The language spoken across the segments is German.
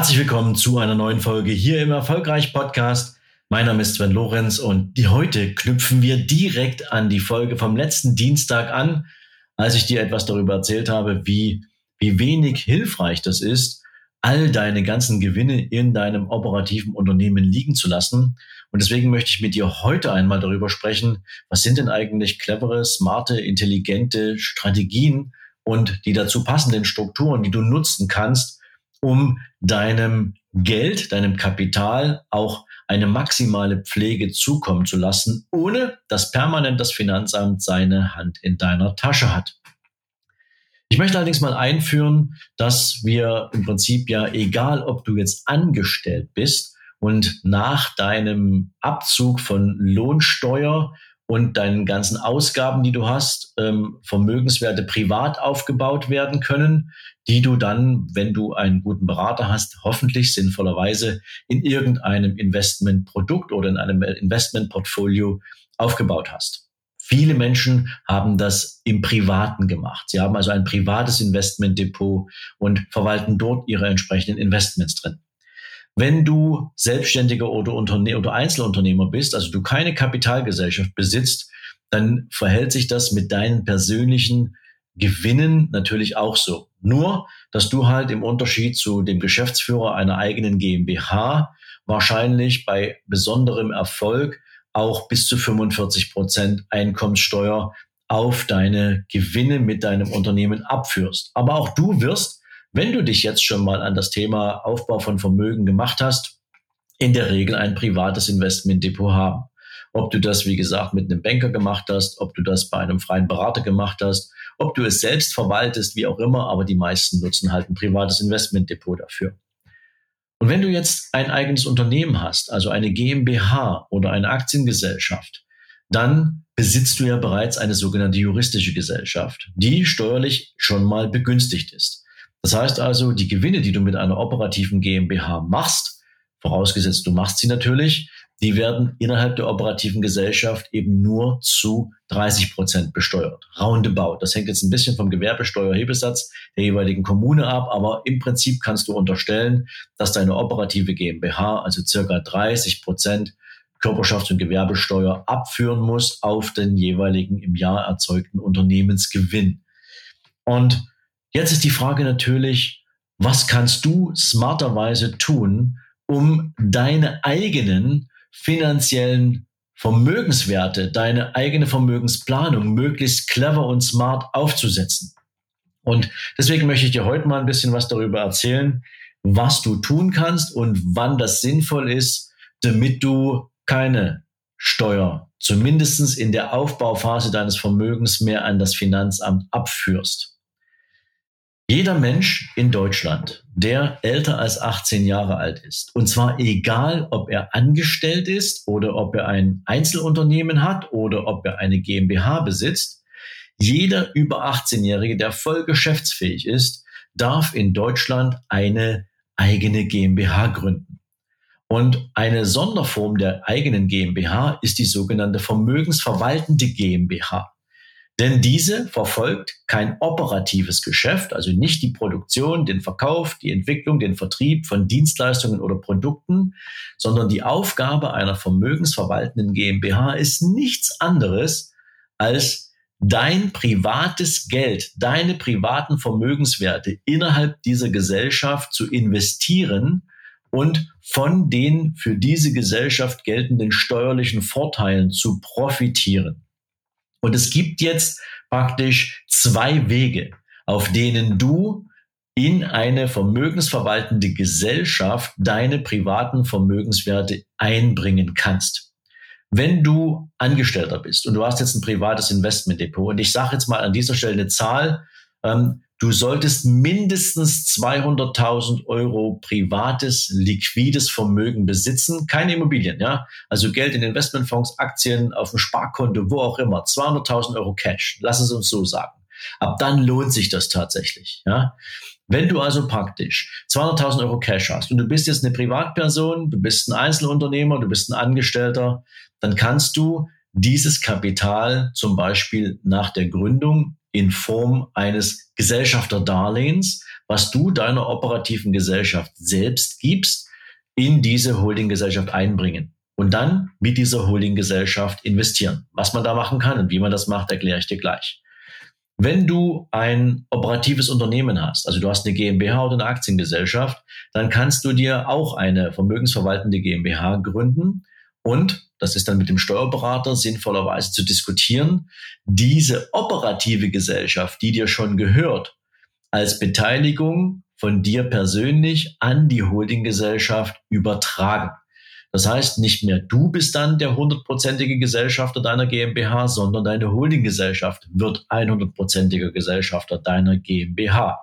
Herzlich willkommen zu einer neuen Folge hier im Erfolgreich-Podcast. Mein Name ist Sven Lorenz und die heute knüpfen wir direkt an die Folge vom letzten Dienstag an, als ich dir etwas darüber erzählt habe, wie, wie wenig hilfreich das ist, all deine ganzen Gewinne in deinem operativen Unternehmen liegen zu lassen. Und deswegen möchte ich mit dir heute einmal darüber sprechen, was sind denn eigentlich clevere, smarte, intelligente Strategien und die dazu passenden Strukturen, die du nutzen kannst, um deinem Geld, deinem Kapital auch eine maximale Pflege zukommen zu lassen, ohne dass permanent das Finanzamt seine Hand in deiner Tasche hat. Ich möchte allerdings mal einführen, dass wir im Prinzip ja, egal ob du jetzt angestellt bist und nach deinem Abzug von Lohnsteuer und deinen ganzen Ausgaben, die du hast, ähm, Vermögenswerte privat aufgebaut werden können, die du dann, wenn du einen guten Berater hast, hoffentlich sinnvollerweise in irgendeinem Investmentprodukt oder in einem Investmentportfolio aufgebaut hast. Viele Menschen haben das im Privaten gemacht. Sie haben also ein privates Investmentdepot und verwalten dort ihre entsprechenden Investments drin. Wenn du Selbstständiger oder, Unterne oder Einzelunternehmer bist, also du keine Kapitalgesellschaft besitzt, dann verhält sich das mit deinen persönlichen Gewinnen natürlich auch so. Nur, dass du halt im Unterschied zu dem Geschäftsführer einer eigenen GmbH wahrscheinlich bei besonderem Erfolg auch bis zu 45 Prozent Einkommenssteuer auf deine Gewinne mit deinem Unternehmen abführst. Aber auch du wirst wenn du dich jetzt schon mal an das Thema Aufbau von Vermögen gemacht hast, in der Regel ein privates Investmentdepot haben. Ob du das, wie gesagt, mit einem Banker gemacht hast, ob du das bei einem freien Berater gemacht hast, ob du es selbst verwaltest, wie auch immer, aber die meisten nutzen halt ein privates Investmentdepot dafür. Und wenn du jetzt ein eigenes Unternehmen hast, also eine GmbH oder eine Aktiengesellschaft, dann besitzt du ja bereits eine sogenannte juristische Gesellschaft, die steuerlich schon mal begünstigt ist. Das heißt also, die Gewinne, die du mit einer operativen GmbH machst, vorausgesetzt du machst sie natürlich, die werden innerhalb der operativen Gesellschaft eben nur zu 30 Prozent besteuert. Roundabout. Das hängt jetzt ein bisschen vom Gewerbesteuerhebesatz der jeweiligen Kommune ab, aber im Prinzip kannst du unterstellen, dass deine operative GmbH also circa 30 Prozent Körperschafts- und Gewerbesteuer abführen muss auf den jeweiligen im Jahr erzeugten Unternehmensgewinn. Und Jetzt ist die Frage natürlich, was kannst du smarterweise tun, um deine eigenen finanziellen Vermögenswerte, deine eigene Vermögensplanung möglichst clever und smart aufzusetzen? Und deswegen möchte ich dir heute mal ein bisschen was darüber erzählen, was du tun kannst und wann das sinnvoll ist, damit du keine Steuer, zumindestens in der Aufbauphase deines Vermögens mehr an das Finanzamt abführst. Jeder Mensch in Deutschland, der älter als 18 Jahre alt ist, und zwar egal, ob er angestellt ist oder ob er ein Einzelunternehmen hat oder ob er eine GmbH besitzt, jeder über 18-Jährige, der voll geschäftsfähig ist, darf in Deutschland eine eigene GmbH gründen. Und eine Sonderform der eigenen GmbH ist die sogenannte vermögensverwaltende GmbH. Denn diese verfolgt kein operatives Geschäft, also nicht die Produktion, den Verkauf, die Entwicklung, den Vertrieb von Dienstleistungen oder Produkten, sondern die Aufgabe einer vermögensverwaltenden GmbH ist nichts anderes als dein privates Geld, deine privaten Vermögenswerte innerhalb dieser Gesellschaft zu investieren und von den für diese Gesellschaft geltenden steuerlichen Vorteilen zu profitieren. Und es gibt jetzt praktisch zwei Wege, auf denen du in eine vermögensverwaltende Gesellschaft deine privaten Vermögenswerte einbringen kannst. Wenn du Angestellter bist und du hast jetzt ein privates Investmentdepot und ich sage jetzt mal an dieser Stelle eine Zahl, ähm, du solltest mindestens 200.000 Euro privates, liquides Vermögen besitzen, keine Immobilien, ja. Also Geld in Investmentfonds, Aktien, auf dem Sparkonto, wo auch immer. 200.000 Euro Cash. Lass es uns so sagen. Ab dann lohnt sich das tatsächlich, ja. Wenn du also praktisch 200.000 Euro Cash hast und du bist jetzt eine Privatperson, du bist ein Einzelunternehmer, du bist ein Angestellter, dann kannst du dieses Kapital zum Beispiel nach der Gründung in Form eines Gesellschafterdarlehens, was du deiner operativen Gesellschaft selbst gibst, in diese Holdinggesellschaft einbringen und dann mit dieser Holdinggesellschaft investieren. Was man da machen kann und wie man das macht, erkläre ich dir gleich. Wenn du ein operatives Unternehmen hast, also du hast eine GmbH oder eine Aktiengesellschaft, dann kannst du dir auch eine vermögensverwaltende GmbH gründen und das ist dann mit dem Steuerberater sinnvollerweise zu diskutieren, diese operative Gesellschaft, die dir schon gehört, als Beteiligung von dir persönlich an die Holdinggesellschaft übertragen. Das heißt, nicht mehr du bist dann der hundertprozentige Gesellschafter deiner GmbH, sondern deine Holdinggesellschaft wird 100%iger Gesellschafter deiner GmbH.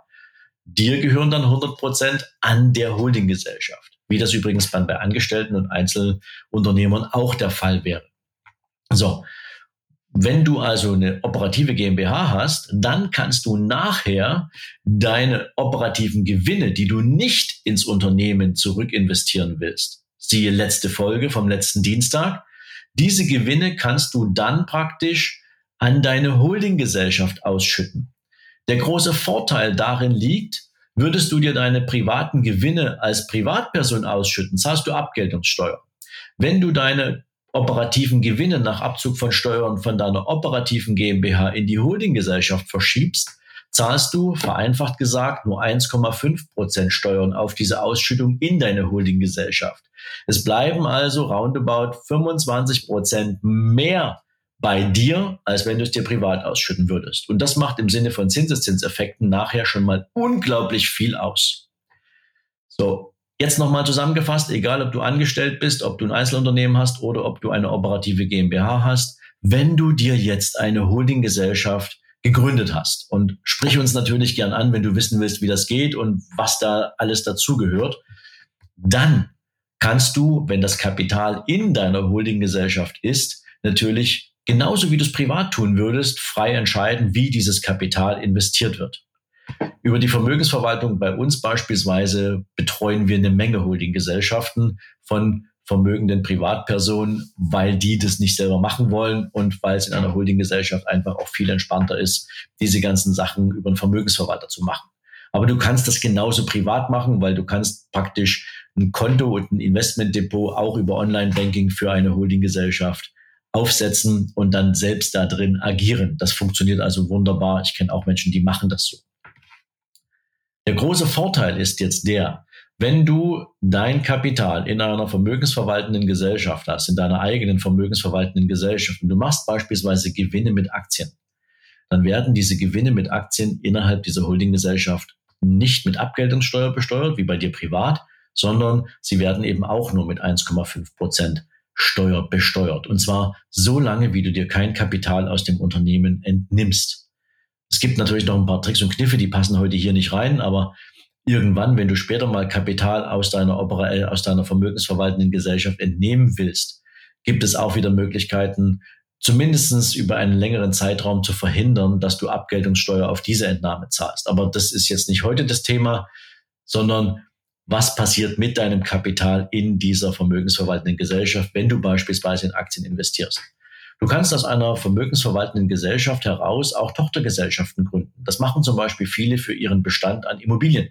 Dir gehören dann 100 Prozent an der Holdinggesellschaft wie das übrigens dann bei Angestellten und Einzelunternehmern auch der Fall wäre. So. Wenn du also eine operative GmbH hast, dann kannst du nachher deine operativen Gewinne, die du nicht ins Unternehmen zurückinvestieren willst, siehe letzte Folge vom letzten Dienstag, diese Gewinne kannst du dann praktisch an deine Holdinggesellschaft ausschütten. Der große Vorteil darin liegt, Würdest du dir deine privaten Gewinne als Privatperson ausschütten, zahlst du Abgeltungssteuer. Wenn du deine operativen Gewinne nach Abzug von Steuern von deiner operativen GmbH in die Holdinggesellschaft verschiebst, zahlst du, vereinfacht gesagt, nur 1,5 Prozent Steuern auf diese Ausschüttung in deine Holdinggesellschaft. Es bleiben also roundabout 25 Prozent mehr bei dir, als wenn du es dir privat ausschütten würdest. Und das macht im Sinne von Zinseszinseffekten nachher schon mal unglaublich viel aus. So, jetzt nochmal zusammengefasst, egal ob du angestellt bist, ob du ein Einzelunternehmen hast oder ob du eine operative GmbH hast, wenn du dir jetzt eine Holdinggesellschaft gegründet hast und sprich uns natürlich gern an, wenn du wissen willst, wie das geht und was da alles dazugehört, dann kannst du, wenn das Kapital in deiner Holdinggesellschaft ist, natürlich genauso wie du es privat tun würdest, frei entscheiden, wie dieses Kapital investiert wird. Über die Vermögensverwaltung bei uns beispielsweise betreuen wir eine Menge Holdinggesellschaften von vermögenden Privatpersonen, weil die das nicht selber machen wollen und weil es in einer Holdinggesellschaft einfach auch viel entspannter ist, diese ganzen Sachen über einen Vermögensverwalter zu machen. Aber du kannst das genauso privat machen, weil du kannst praktisch ein Konto und ein Investmentdepot auch über Online-Banking für eine Holdinggesellschaft aufsetzen und dann selbst da drin agieren. Das funktioniert also wunderbar. Ich kenne auch Menschen, die machen das so. Der große Vorteil ist jetzt der, wenn du dein Kapital in einer vermögensverwaltenden Gesellschaft hast, in deiner eigenen vermögensverwaltenden Gesellschaft, und du machst beispielsweise Gewinne mit Aktien, dann werden diese Gewinne mit Aktien innerhalb dieser Holdinggesellschaft nicht mit Abgeltungssteuer besteuert, wie bei dir privat, sondern sie werden eben auch nur mit 1,5 Prozent Steuer besteuert. Und zwar so lange, wie du dir kein Kapital aus dem Unternehmen entnimmst. Es gibt natürlich noch ein paar Tricks und Kniffe, die passen heute hier nicht rein, aber irgendwann, wenn du später mal Kapital aus deiner, Opera, aus deiner vermögensverwaltenden Gesellschaft entnehmen willst, gibt es auch wieder Möglichkeiten, zumindestens über einen längeren Zeitraum zu verhindern, dass du Abgeltungssteuer auf diese Entnahme zahlst. Aber das ist jetzt nicht heute das Thema, sondern was passiert mit deinem Kapital in dieser vermögensverwaltenden Gesellschaft, wenn du beispielsweise in Aktien investierst. Du kannst aus einer vermögensverwaltenden Gesellschaft heraus auch Tochtergesellschaften gründen. Das machen zum Beispiel viele für ihren Bestand an Immobilien.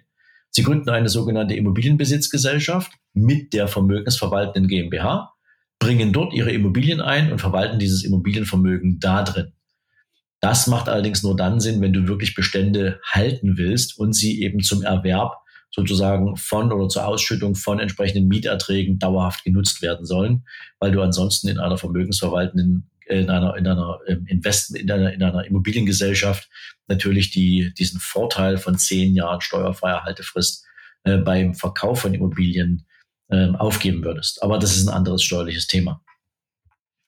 Sie gründen eine sogenannte Immobilienbesitzgesellschaft mit der vermögensverwaltenden GmbH, bringen dort ihre Immobilien ein und verwalten dieses Immobilienvermögen da drin. Das macht allerdings nur dann Sinn, wenn du wirklich Bestände halten willst und sie eben zum Erwerb sozusagen von oder zur Ausschüttung von entsprechenden Mieterträgen dauerhaft genutzt werden sollen, weil du ansonsten in einer vermögensverwaltenden in einer, in einer ähm, Investment, in einer, in einer Immobiliengesellschaft natürlich die, diesen Vorteil von zehn Jahren steuerfreier Haltefrist äh, beim Verkauf von Immobilien äh, aufgeben würdest. Aber das ist ein anderes steuerliches Thema.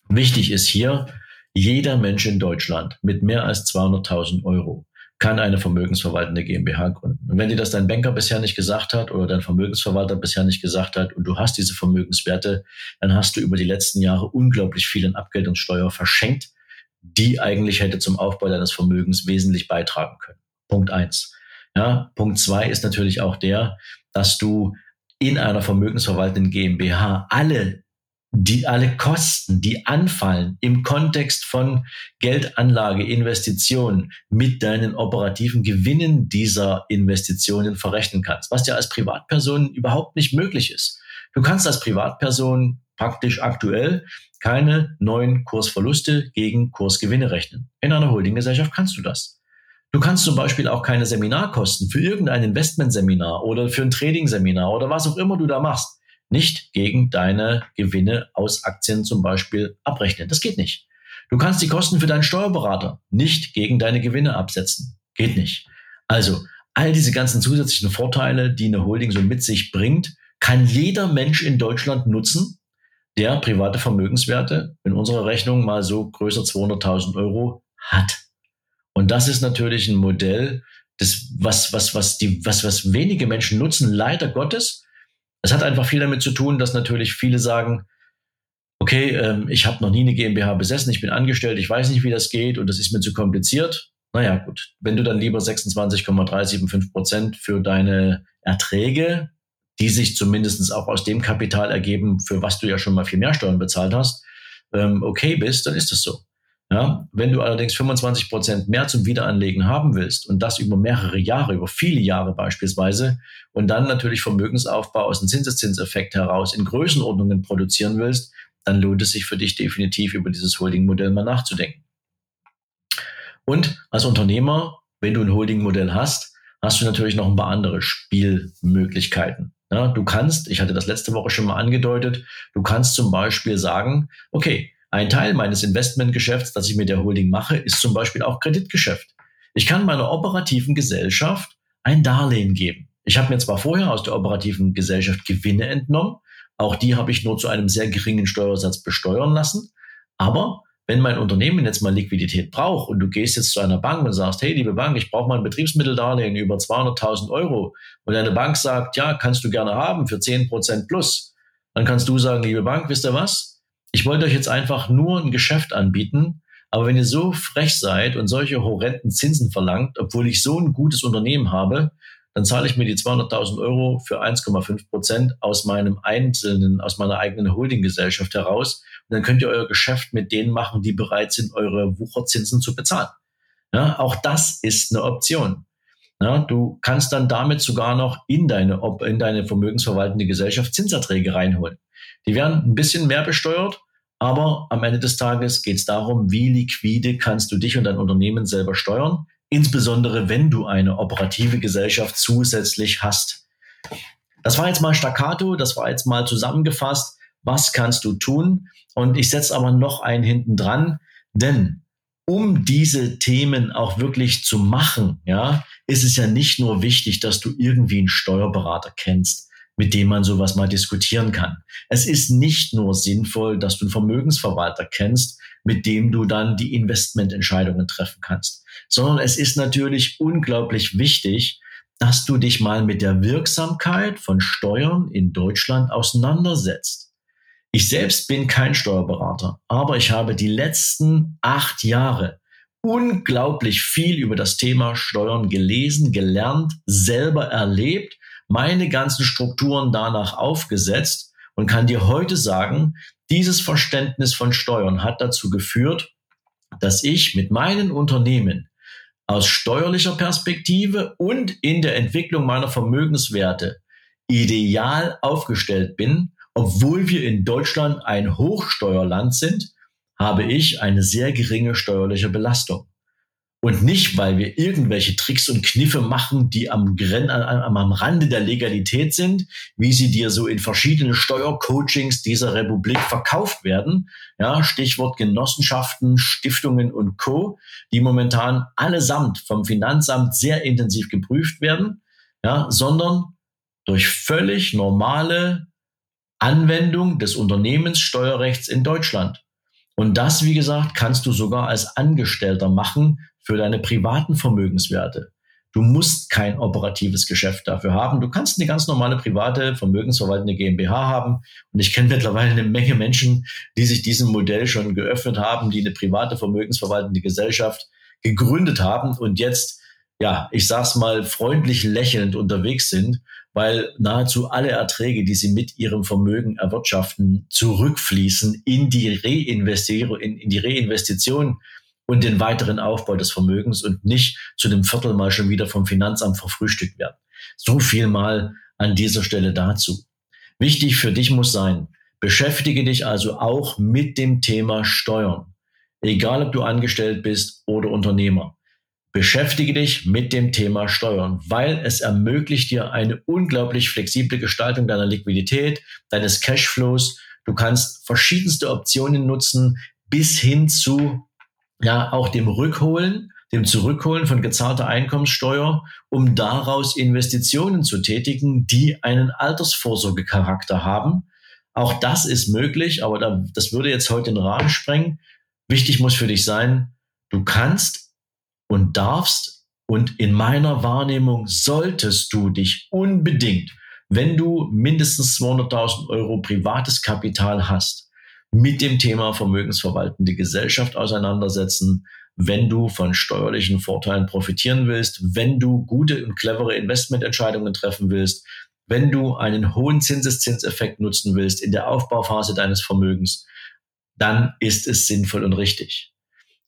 Wichtig ist hier, jeder Mensch in Deutschland mit mehr als 200.000 Euro kann eine vermögensverwaltende GmbH gründen. Und wenn dir das dein Banker bisher nicht gesagt hat oder dein Vermögensverwalter bisher nicht gesagt hat und du hast diese Vermögenswerte, dann hast du über die letzten Jahre unglaublich viel in Abgeltungssteuer verschenkt, die eigentlich hätte zum Aufbau deines Vermögens wesentlich beitragen können. Punkt eins. Ja, Punkt zwei ist natürlich auch der, dass du in einer vermögensverwaltenden GmbH alle die alle Kosten, die anfallen im Kontext von Geldanlage, Investitionen mit deinen operativen Gewinnen dieser Investitionen verrechnen kannst, was dir als Privatperson überhaupt nicht möglich ist. Du kannst als Privatperson praktisch aktuell keine neuen Kursverluste gegen Kursgewinne rechnen. In einer Holdinggesellschaft kannst du das. Du kannst zum Beispiel auch keine Seminarkosten für irgendein Investmentseminar oder für ein Trading-Seminar oder was auch immer du da machst nicht gegen deine Gewinne aus Aktien zum Beispiel abrechnen. Das geht nicht. Du kannst die Kosten für deinen Steuerberater nicht gegen deine Gewinne absetzen. Geht nicht. Also all diese ganzen zusätzlichen Vorteile, die eine Holding so mit sich bringt, kann jeder Mensch in Deutschland nutzen, der private Vermögenswerte in unserer Rechnung mal so größer 200.000 Euro hat. Und das ist natürlich ein Modell, das, was, was, was, die, was, was wenige Menschen nutzen, leider Gottes, es hat einfach viel damit zu tun, dass natürlich viele sagen, okay, ähm, ich habe noch nie eine GmbH besessen, ich bin angestellt, ich weiß nicht, wie das geht und das ist mir zu kompliziert. Naja, gut, wenn du dann lieber 26,375 Prozent für deine Erträge, die sich zumindest auch aus dem Kapital ergeben, für was du ja schon mal viel mehr Steuern bezahlt hast, ähm, okay bist, dann ist das so. Ja, wenn du allerdings 25 Prozent mehr zum Wiederanlegen haben willst und das über mehrere Jahre, über viele Jahre beispielsweise und dann natürlich Vermögensaufbau aus dem Zinseszinseffekt heraus in Größenordnungen produzieren willst, dann lohnt es sich für dich definitiv über dieses Holding-Modell mal nachzudenken. Und als Unternehmer, wenn du ein Holding-Modell hast, hast du natürlich noch ein paar andere Spielmöglichkeiten. Ja, du kannst, ich hatte das letzte Woche schon mal angedeutet, du kannst zum Beispiel sagen, okay, ein Teil meines Investmentgeschäfts, das ich mit der Holding mache, ist zum Beispiel auch Kreditgeschäft. Ich kann meiner operativen Gesellschaft ein Darlehen geben. Ich habe mir zwar vorher aus der operativen Gesellschaft Gewinne entnommen, auch die habe ich nur zu einem sehr geringen Steuersatz besteuern lassen, aber wenn mein Unternehmen jetzt mal Liquidität braucht und du gehst jetzt zu einer Bank und sagst, hey, liebe Bank, ich brauche mal ein Betriebsmitteldarlehen über 200.000 Euro und deine Bank sagt, ja, kannst du gerne haben für 10 Prozent plus, dann kannst du sagen, liebe Bank, wisst ihr was? Ich wollte euch jetzt einfach nur ein Geschäft anbieten, aber wenn ihr so frech seid und solche horrenden Zinsen verlangt, obwohl ich so ein gutes Unternehmen habe, dann zahle ich mir die 200.000 Euro für 1,5 Prozent aus meinem einzelnen, aus meiner eigenen Holdinggesellschaft heraus. Und dann könnt ihr euer Geschäft mit denen machen, die bereit sind, eure Wucherzinsen zu bezahlen. Ja, auch das ist eine Option. Ja, du kannst dann damit sogar noch in deine, in deine vermögensverwaltende Gesellschaft Zinserträge reinholen. Die werden ein bisschen mehr besteuert, aber am Ende des Tages geht es darum, wie liquide kannst du dich und dein Unternehmen selber steuern, insbesondere wenn du eine operative Gesellschaft zusätzlich hast. Das war jetzt mal staccato, das war jetzt mal zusammengefasst. Was kannst du tun? Und ich setze aber noch einen hinten dran, denn um diese Themen auch wirklich zu machen, ja, ist es ja nicht nur wichtig, dass du irgendwie einen Steuerberater kennst mit dem man sowas mal diskutieren kann. Es ist nicht nur sinnvoll, dass du einen Vermögensverwalter kennst, mit dem du dann die Investmententscheidungen treffen kannst, sondern es ist natürlich unglaublich wichtig, dass du dich mal mit der Wirksamkeit von Steuern in Deutschland auseinandersetzt. Ich selbst bin kein Steuerberater, aber ich habe die letzten acht Jahre unglaublich viel über das Thema Steuern gelesen, gelernt, selber erlebt meine ganzen Strukturen danach aufgesetzt und kann dir heute sagen, dieses Verständnis von Steuern hat dazu geführt, dass ich mit meinen Unternehmen aus steuerlicher Perspektive und in der Entwicklung meiner Vermögenswerte ideal aufgestellt bin, obwohl wir in Deutschland ein Hochsteuerland sind, habe ich eine sehr geringe steuerliche Belastung. Und nicht, weil wir irgendwelche Tricks und Kniffe machen, die am, am, am Rande der Legalität sind, wie sie dir so in verschiedenen Steuercoachings dieser Republik verkauft werden. Ja, Stichwort Genossenschaften, Stiftungen und Co., die momentan allesamt vom Finanzamt sehr intensiv geprüft werden, ja, sondern durch völlig normale Anwendung des Unternehmenssteuerrechts in Deutschland. Und das, wie gesagt, kannst du sogar als Angestellter machen, für deine privaten Vermögenswerte. Du musst kein operatives Geschäft dafür haben. Du kannst eine ganz normale private vermögensverwaltende GmbH haben. Und ich kenne mittlerweile eine Menge Menschen, die sich diesem Modell schon geöffnet haben, die eine private vermögensverwaltende Gesellschaft gegründet haben und jetzt, ja, ich sag's mal, freundlich lächelnd unterwegs sind, weil nahezu alle Erträge, die sie mit ihrem Vermögen erwirtschaften, zurückfließen in die Reinvestierung, in, in die Reinvestition und den weiteren Aufbau des Vermögens und nicht zu dem Viertel mal schon wieder vom Finanzamt verfrühstückt werden. So viel mal an dieser Stelle dazu. Wichtig für dich muss sein, beschäftige dich also auch mit dem Thema Steuern. Egal ob du angestellt bist oder Unternehmer. Beschäftige dich mit dem Thema Steuern, weil es ermöglicht dir eine unglaublich flexible Gestaltung deiner Liquidität, deines Cashflows. Du kannst verschiedenste Optionen nutzen bis hin zu ja auch dem Rückholen, dem Zurückholen von gezahlter Einkommenssteuer, um daraus Investitionen zu tätigen, die einen Altersvorsorgecharakter haben. Auch das ist möglich, aber da, das würde jetzt heute den Rahmen sprengen. Wichtig muss für dich sein, du kannst und darfst und in meiner Wahrnehmung solltest du dich unbedingt, wenn du mindestens 200.000 Euro privates Kapital hast, mit dem Thema vermögensverwaltende Gesellschaft auseinandersetzen, wenn du von steuerlichen Vorteilen profitieren willst, wenn du gute und clevere Investmententscheidungen treffen willst, wenn du einen hohen Zinseszinseffekt nutzen willst in der Aufbauphase deines Vermögens, dann ist es sinnvoll und richtig.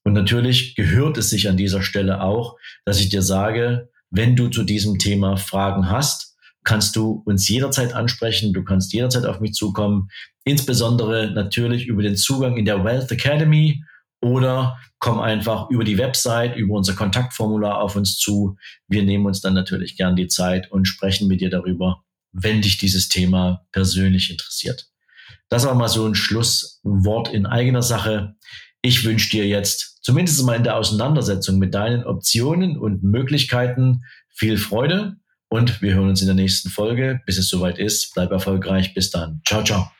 Und natürlich gehört es sich an dieser Stelle auch, dass ich dir sage, wenn du zu diesem Thema Fragen hast, kannst du uns jederzeit ansprechen. Du kannst jederzeit auf mich zukommen. Insbesondere natürlich über den Zugang in der Wealth Academy oder komm einfach über die Website, über unser Kontaktformular auf uns zu. Wir nehmen uns dann natürlich gern die Zeit und sprechen mit dir darüber, wenn dich dieses Thema persönlich interessiert. Das war mal so ein Schlusswort in eigener Sache. Ich wünsche dir jetzt zumindest mal in der Auseinandersetzung mit deinen Optionen und Möglichkeiten viel Freude und wir hören uns in der nächsten Folge. Bis es soweit ist. Bleib erfolgreich. Bis dann. Ciao, ciao.